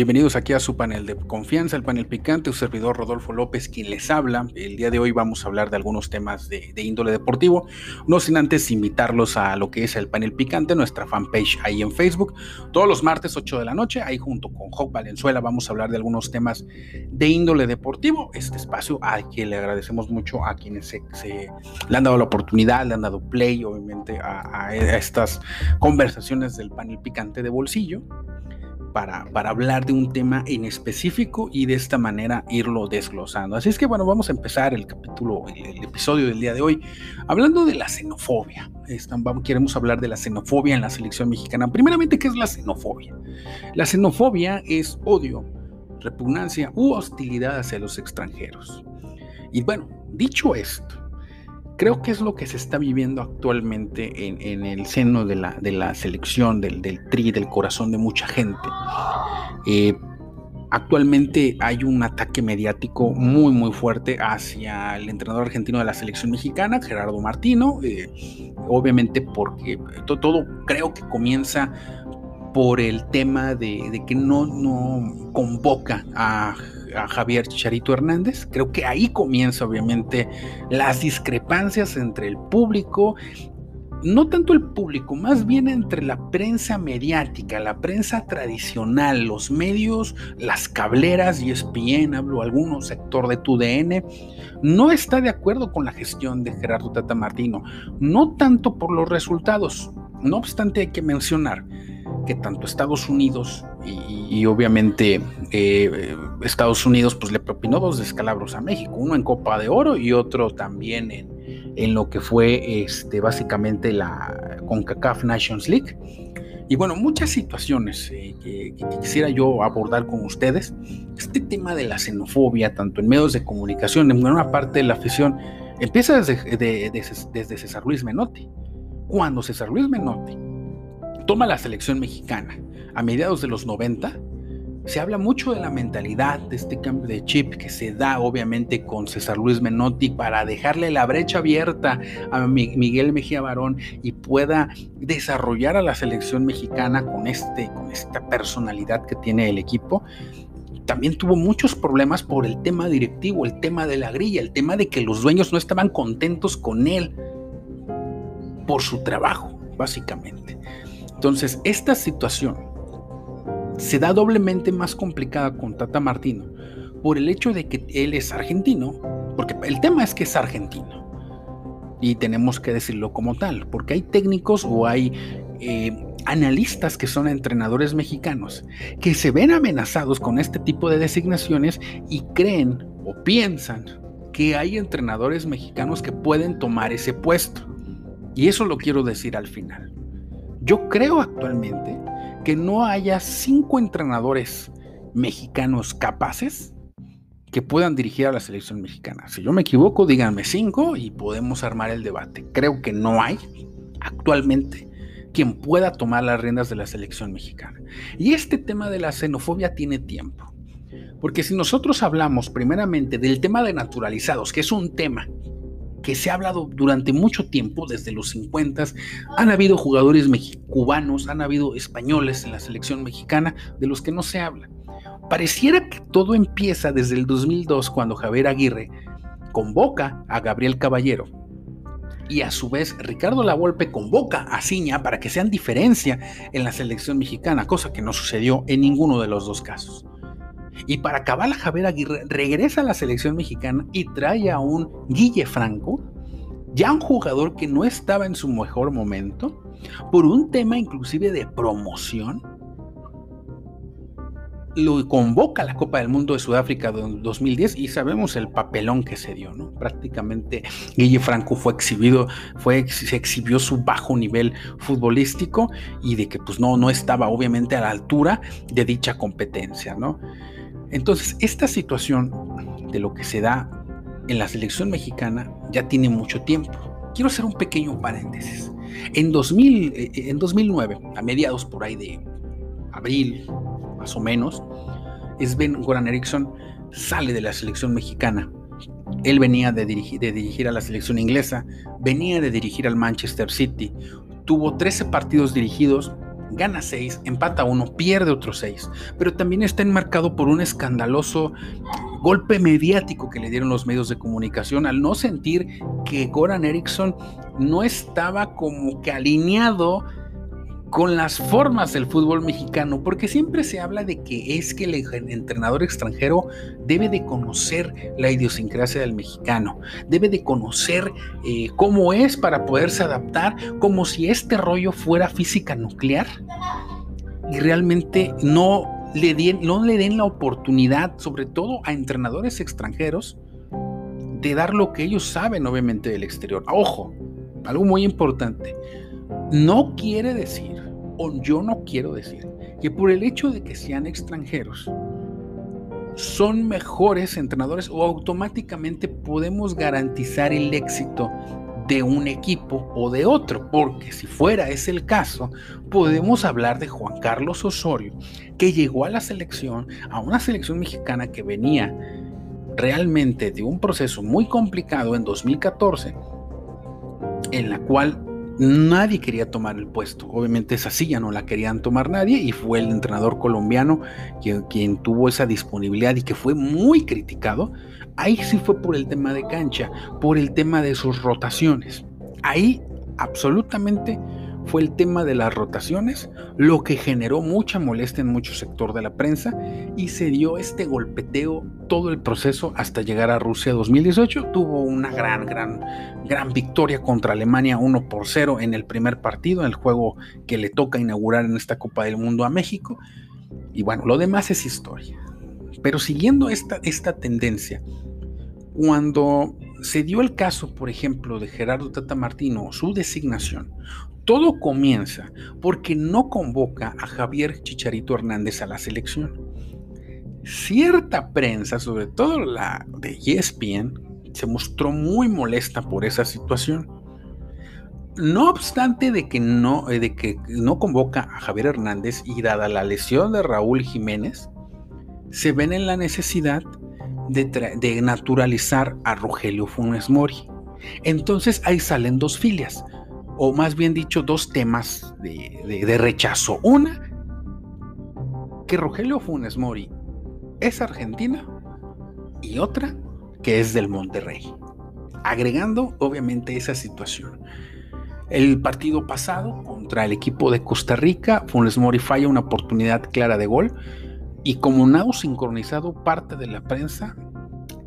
Bienvenidos aquí a su panel de confianza, el panel picante, su servidor Rodolfo López, quien les habla. El día de hoy vamos a hablar de algunos temas de, índole deportivo, no sin antes invitarlos a lo que es el panel picante, nuestra fanpage ahí en Facebook. Todos los martes 8 de la noche, ahí junto con Jock Valenzuela, vamos a hablar de algunos temas de índole deportivo. Este espacio a quien le agradecemos mucho a quienes se, le han dado la oportunidad, le han dado play, obviamente, a estas conversaciones del panel picante de bolsillo para, hablar de un tema en específico y de esta manera irlo desglosando. Así es que bueno, vamos a empezar el capítulo, el, episodio del día de hoy, hablando de la xenofobia. queremos hablar de la xenofobia en la selección mexicana. Primeramente, ¿qué es la xenofobia? La xenofobia es odio, repugnancia u hostilidad hacia los extranjeros. Y bueno, dicho esto, creo que es lo que se está viviendo actualmente en, el seno de la, selección, del, tri, del corazón de mucha gente. Eh, actualmente hay un ataque mediático muy muy fuerte hacia el entrenador argentino de la selección mexicana, Gerardo Martino, eh, obviamente porque todo, creo que comienza por el tema de, de que no, no convoca a a Javier Chicharito Hernández. Creo que ahí comienza obviamente las discrepancias entre el público no tanto el público, más bien entre la prensa mediática, la prensa tradicional, los medios, las cableras y ESPN, hablo alguno sector de tu DN, no está de acuerdo con la gestión de Gerardo Tata Martino, no tanto por los resultados, no obstante hay que mencionar que tanto Estados Unidos y, obviamente eh, Estados Unidos pues le propinó dos descalabros a México, uno en Copa de Oro y otro también en, en lo que fue este, básicamente la CONCACAF Nations League. Y bueno, muchas situaciones eh, que, quisiera yo abordar con ustedes. Este tema de la xenofobia, tanto en medios de comunicación, en una parte de la afición, empieza desde, desde César Luis Menotti. Cuando César Luis Menotti toma la selección mexicana a mediados de los 90, se habla mucho de la mentalidad de este cambio de chip que se da obviamente con César Luis Menotti para dejarle la brecha abierta a Miguel Mejía Barón y pueda desarrollar a la selección mexicana con, este, con esta personalidad que tiene el equipo. También tuvo muchos problemas por el tema directivo, el tema de la grilla, el tema de que los dueños no estaban contentos con él por su trabajo, básicamente. Entonces, esta situación se da doblemente más complicada con Tata Martino por el hecho de que él es argentino, porque el tema es que es argentino y tenemos que decirlo como tal, porque hay técnicos o hay eh, analistas que son entrenadores mexicanos que se ven amenazados con este tipo de designaciones y creen o piensan que hay entrenadores mexicanos que pueden tomar ese puesto. Y eso lo quiero decir al final. Yo creo actualmente que no haya cinco entrenadores mexicanos capaces que puedan dirigir a la selección mexicana. Si yo me equivoco, díganme cinco y podemos armar el debate. Creo que no hay actualmente quien pueda tomar las riendas de la selección mexicana. Y este tema de la xenofobia tiene tiempo. Porque si nosotros hablamos primeramente del tema de naturalizados, que es un tema que se ha hablado durante mucho tiempo, desde los 50, han habido jugadores cubanos, han habido españoles en la selección mexicana, de los que no se habla. Pareciera que todo empieza desde el 2002, cuando Javier Aguirre convoca a Gabriel Caballero y a su vez Ricardo Lavolpe convoca a Ciña para que sean diferencia en la selección mexicana, cosa que no sucedió en ninguno de los dos casos. Y para acabar, Javier Aguirre regresa a la selección mexicana y trae a un Guille Franco, ya un jugador que no estaba en su mejor momento, por un tema inclusive de promoción. Lo convoca a la Copa del Mundo de Sudáfrica 2010 y sabemos el papelón que se dio, ¿no? Prácticamente Guille Franco fue exhibido, fue, se exhibió su bajo nivel futbolístico y de que pues no, no estaba obviamente a la altura de dicha competencia, ¿no? Entonces, esta situación de lo que se da en la selección mexicana ya tiene mucho tiempo. Quiero hacer un pequeño paréntesis. En, 2000, eh, 2009, a mediados por ahí de abril, más o menos, Sven Goran Eriksson sale de la selección mexicana. Él venía de dirigir a la selección inglesa, venía de dirigir al Manchester City, tuvo 13 partidos dirigidos gana 6, empata 1, pierde otro 6, pero también está enmarcado por un escandaloso golpe mediático que le dieron los medios de comunicación al no sentir que Goran Eriksson no estaba como que alineado con las formas del fútbol mexicano, porque siempre se habla de que es que el entrenador extranjero debe de conocer la idiosincrasia del mexicano, debe de conocer eh, cómo es para poderse adaptar, como si este rollo fuera física nuclear y realmente no le, den, no le den la oportunidad, sobre todo a entrenadores extranjeros, de dar lo que ellos saben obviamente del exterior. Ojo, algo muy importante. No quiere decir yo no quiero decir que por el hecho de que sean extranjeros, son mejores entrenadores o automáticamente podemos garantizar el éxito de un equipo o de otro, porque si fuera ese el caso, podemos hablar de Juan Carlos Osorio, que llegó a la selección, a una selección mexicana que venía realmente de un proceso muy complicado en 2014, en la cual nadie quería tomar el puesto. Obviamente esa silla no la querían tomar nadie y fue el entrenador colombiano quien, tuvo esa disponibilidad y que fue muy criticado. Ahí sí fue por el tema de cancha, por el tema de sus rotaciones. Ahí absolutamente fue el tema de las rotaciones, lo que generó mucha molestia en mucho sector de la prensa y se dio este golpeteo todo el proceso hasta llegar a Rusia 2018. Tuvo una gran, gran, gran victoria contra Alemania 1 por 0 en el primer partido, en el juego que le toca inaugurar en esta Copa del Mundo a México. Y bueno, lo demás es historia. Pero siguiendo esta, esta tendencia, cuando se dio el caso, por ejemplo, de Gerardo Tata Martino, su designación, todo comienza porque no convoca a Javier Chicharito Hernández a la selección. Cierta prensa, sobre todo la de ESPN, se mostró muy molesta por esa situación. No obstante de que no, eh, de que no convoca a Javier Hernández y dada la lesión de Raúl Jiménez, se ven en la necesidad de, de naturalizar a Rogelio Funes Mori. Entonces ahí salen dos filias o más bien dicho, dos temas de, rechazo. Una, que Rogelio Funes Mori es argentina y otra, que es del Monterrey. Agregando, obviamente, esa situación. El partido pasado contra el equipo de Costa Rica, Funes Mori falla una oportunidad clara de gol y como nado sincronizado, parte de la prensa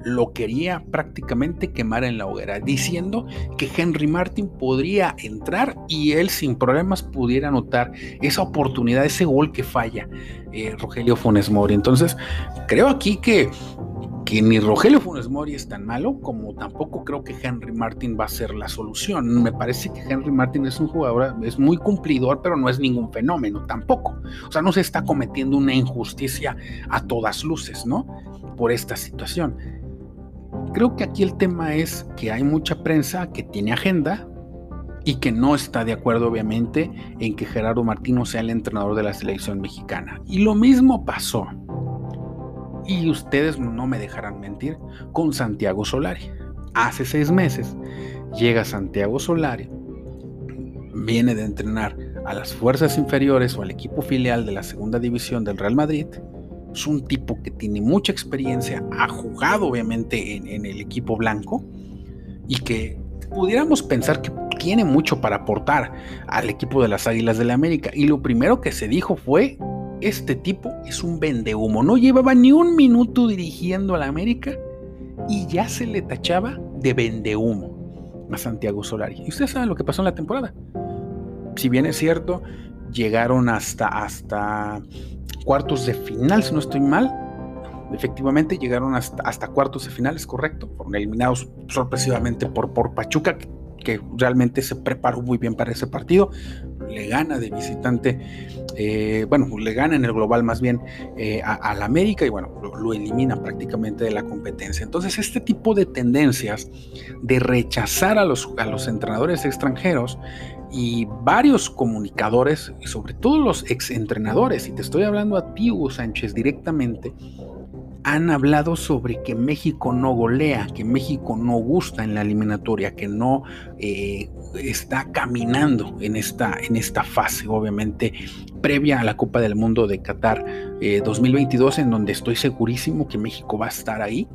lo quería prácticamente quemar en la hoguera, diciendo que Henry Martin podría entrar y él sin problemas pudiera anotar esa oportunidad, ese gol que falla eh, Rogelio Funes Mori. Entonces, creo aquí que, que ni Rogelio Funes Mori es tan malo, como tampoco creo que Henry Martin va a ser la solución. Me parece que Henry Martin es un jugador, es muy cumplidor, pero no es ningún fenómeno tampoco. O sea, no se está cometiendo una injusticia a todas luces, ¿no? Por esta situación. Creo que aquí el tema es que hay mucha prensa que tiene agenda y que no está de acuerdo obviamente en que Gerardo Martino sea el entrenador de la selección mexicana. Y lo mismo pasó, y ustedes no me dejarán mentir, con Santiago Solari. Hace seis meses llega Santiago Solari, viene de entrenar a las fuerzas inferiores o al equipo filial de la segunda división del Real Madrid es un tipo que tiene mucha experiencia, ha jugado obviamente en, el equipo blanco y que pudiéramos pensar que tiene mucho para aportar al equipo de las Águilas de la América. Y lo primero que se dijo fue, este tipo es un vendehumo. No llevaba ni un minuto dirigiendo a la América y ya se le tachaba de vendehumo a Santiago Solari. Y ustedes saben lo que pasó en la temporada. Si bien es cierto, llegaron hasta, hasta cuartos de final, si no estoy mal. Efectivamente llegaron hasta, hasta cuartos de final, es correcto. Fueron eliminados sorpresivamente por, por Pachuca, que, realmente se preparó muy bien para ese partido. Le gana de visitante, eh, bueno, le gana en el global más bien eh, a, la América y bueno, lo, elimina prácticamente de la competencia. Entonces, este tipo de tendencias de rechazar a los, a los entrenadores extranjeros y varios comunicadores, y sobre todo los exentrenadores, y te estoy hablando a ti, Hugo Sánchez, directamente, han hablado sobre que México no golea, que México no gusta en la eliminatoria, que no eh, está caminando en esta, en esta fase, obviamente, previa a la Copa del Mundo de Qatar 2022, eh, en donde estoy segurísimo que México va a estar ahí.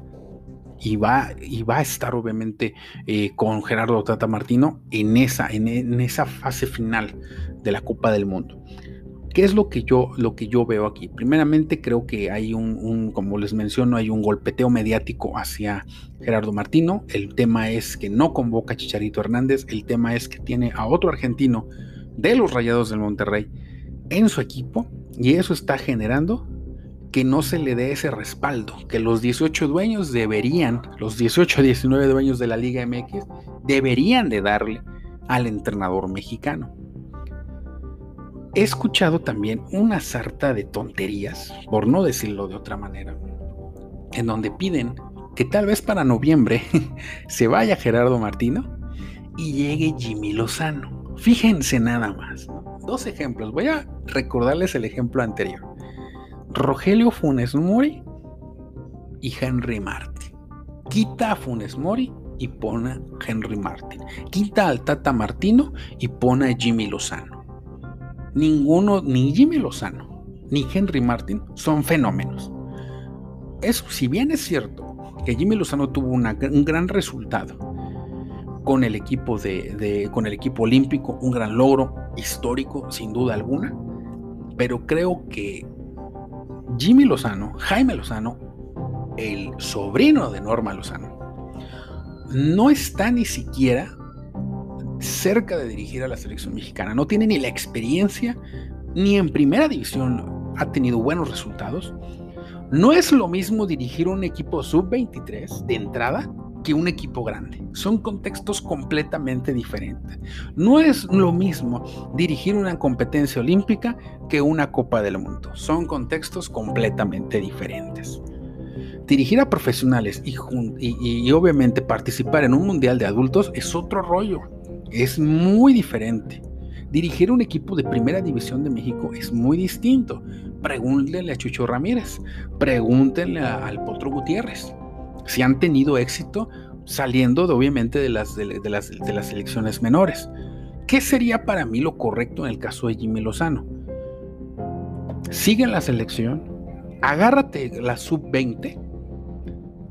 Y va, y va a estar obviamente eh, con Gerardo Tata Martino en esa, en esa fase final de la Copa del Mundo. ¿Qué es lo que yo, lo que yo veo aquí? Primeramente creo que hay un, como les menciono, hay un golpeteo mediático hacia Gerardo Martino. El tema es que no convoca a Chicharito Hernández. El tema es que tiene a otro argentino de los Rayados del Monterrey en su equipo y eso está generando que no se le dé ese respaldo, que los 18 dueños deberían, los 18 19 dueños de la Liga MX, deberían de darle al entrenador mexicano. He escuchado también una sarta de tonterías, por no decirlo de otra manera, en donde piden que tal vez para noviembre se vaya Gerardo Martino y llegue Jimmy Lozano. Fíjense nada más. Dos ejemplos. Voy a recordarles el ejemplo anterior. Rogelio Funes Mori y Henry Martin. Quita a Funes Mori y pone a Henry Martin. Quita al Tata Martino y pone a Jimmy Lozano ninguno, ni Jimmy Lozano, ni Henry Martin son fenómenos. Eso, si bien es cierto que Jimmy Lozano tuvo un gran resultado con el equipo de, con el equipo olímpico, un gran logro histórico, sin duda alguna, pero creo que Jimmy Lozano, Jaime Lozano, el sobrino de Norma Lozano, no está ni siquiera cerca de dirigir a la selección mexicana. No tiene ni la experiencia, ni en primera división ha tenido buenos resultados. No es lo mismo dirigir un equipo sub-23 de entrada que un equipo grande. Son contextos completamente diferentes. No es lo mismo dirigir una competencia olímpica que una Copa del Mundo. Son contextos completamente diferentes. Dirigir a profesionales y, obviamente participar en un mundial de adultos es otro rollo es muy diferente. Dirigir un equipo de primera división de México es muy distinto. Pregúntenle a Chucho Ramírez, pregúntenle al Potro Gutiérrez si han tenido éxito saliendo de, obviamente de las, de, las, de las selecciones menores. ¿Qué sería para mí lo correcto en el caso de Jimmy Lozano? Sigue la selección, agárrate la sub-20,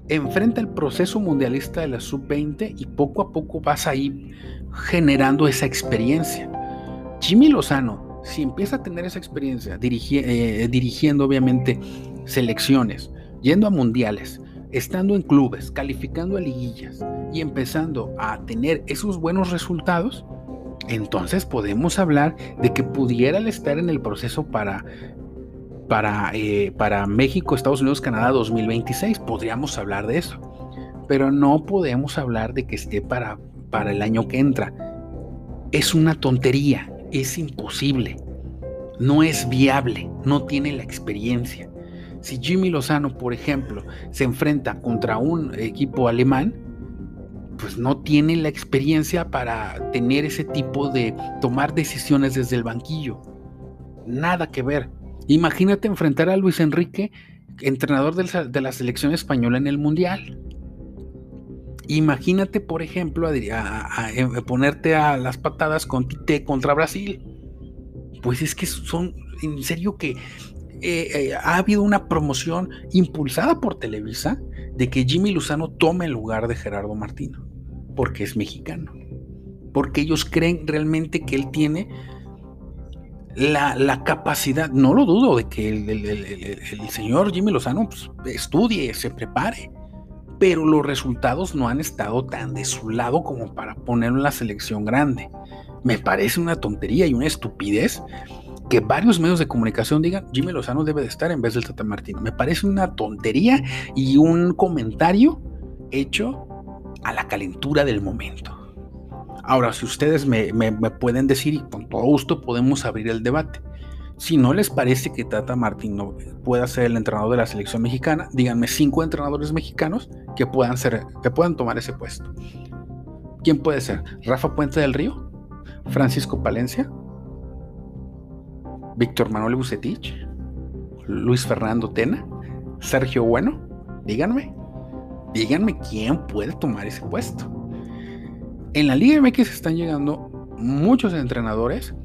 enfrenta el proceso mundialista de la sub-20 y poco a poco vas a ir generando esa experiencia. Jimmy Lozano, si empieza a tener esa experiencia eh, dirigiendo obviamente selecciones, yendo a mundiales, estando en clubes, calificando a liguillas y empezando a tener esos buenos resultados, entonces podemos hablar de que pudiera estar en el proceso para, para, eh, para México, Estados Unidos, Canadá 2026. Podríamos hablar de eso. Pero no podemos hablar de que esté para para el año que entra. Es una tontería, es imposible, no es viable, no tiene la experiencia. Si Jimmy Lozano, por ejemplo, se enfrenta contra un equipo alemán, pues no tiene la experiencia para tener ese tipo de tomar decisiones desde el banquillo. Nada que ver. Imagínate enfrentar a Luis Enrique, entrenador de la selección española en el Mundial. Imagínate, por ejemplo, a, ponerte a las patadas con Tite contra Brasil. Pues es que son, en serio que eh, eh, ha habido una promoción impulsada por Televisa de que Jimmy Luzano tome el lugar de Gerardo Martino, porque es mexicano, porque ellos creen realmente que él tiene la, capacidad, no lo dudo, de que el, señor Jimmy Lozano pues, estudie, se prepare, pero los resultados no han estado tan de su lado como para ponerlo en la selección grande. Me parece una tontería y una estupidez que varios medios de comunicación digan Jimmy Lozano debe de estar en vez del Tata Martino. Me parece una tontería y un comentario hecho a la calentura del momento. Ahora, si ustedes me, pueden decir y con todo gusto podemos abrir el debate. Si no les parece que Tata Martino pueda ser el entrenador de la selección mexicana, díganme cinco entrenadores mexicanos que puedan, ser, que puedan tomar ese puesto. ¿Quién puede ser? ¿Rafa Puente del Río? ¿Francisco Palencia? ¿Víctor Manuel Bucetich? ¿Luis Fernando Tena? ¿Sergio Bueno? Díganme, díganme quién puede tomar ese puesto. En la Liga MX están llegando muchos entrenadores.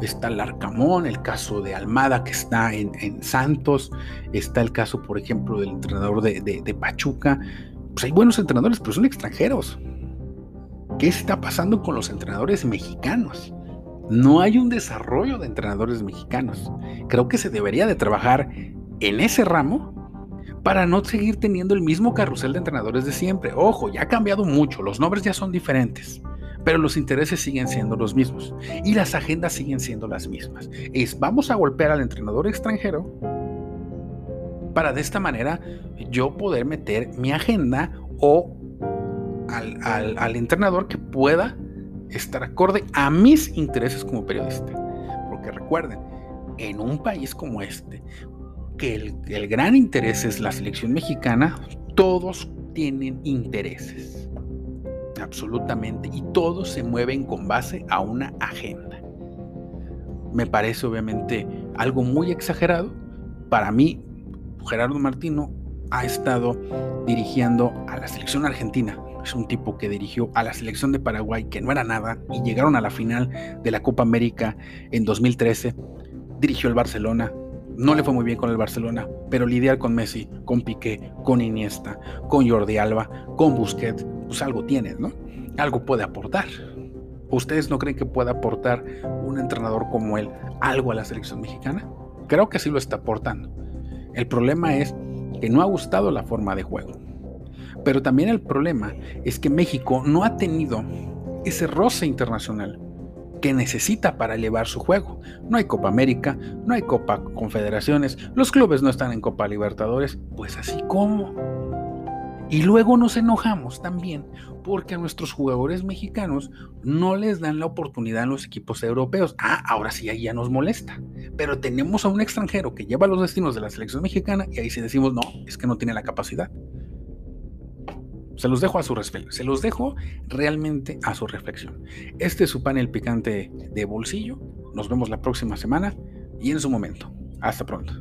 Está el Arcamón, el caso de Almada que está en, Santos, está el caso, por ejemplo, del entrenador de, de Pachuca. Pues hay buenos entrenadores, pero son extranjeros. ¿Qué está pasando con los entrenadores mexicanos? No hay un desarrollo de entrenadores mexicanos. Creo que se debería de trabajar en ese ramo para no seguir teniendo el mismo carrusel de entrenadores de siempre. Ojo, ya ha cambiado mucho, los nombres ya son diferentes, pero los intereses siguen siendo los mismos y las agendas siguen siendo las mismas. Es vamos a golpear al entrenador extranjero para de esta manera yo poder meter mi agenda o al, entrenador que pueda estar acorde a mis intereses como periodista. Porque recuerden, en un país como este, que el, gran interés es la selección mexicana, todos tienen intereses. Absolutamente. Y todos se mueven con base a una agenda. Me parece obviamente algo muy exagerado. Para mí, Gerardo Martino ha estado dirigiendo a la selección argentina es un tipo que dirigió a la selección de Paraguay, que no era nada, y llegaron a la final de la Copa América en 2013. Dirigió el Barcelona. No le fue muy bien con el Barcelona, pero lidiar con Messi, con Piqué, con Iniesta, con Jordi Alba, con Busquets, pues algo tiene, ¿no? Algo puede aportar. ¿Ustedes no creen que pueda aportar un entrenador como él algo a la selección mexicana? Creo que sí lo está aportando. El problema es que no ha gustado la forma de juego. Pero también el problema es que México no ha tenido ese roce internacional que necesita para elevar su juego. No hay Copa América, no hay Copa Confederaciones, los clubes no están en Copa Libertadores, pues así como. Y luego nos enojamos también porque a nuestros jugadores mexicanos no les dan la oportunidad en los equipos europeos. Ah, ahora sí, ahí ya nos molesta. Pero tenemos a un extranjero que lleva los destinos de la selección mexicana y ahí sí decimos, no, es que no tiene la capacidad. Se los dejo a su se los dejo realmente a su reflexión. Este es su panel picante de bolsillo. Nos vemos la próxima semana y en su momento. Hasta pronto.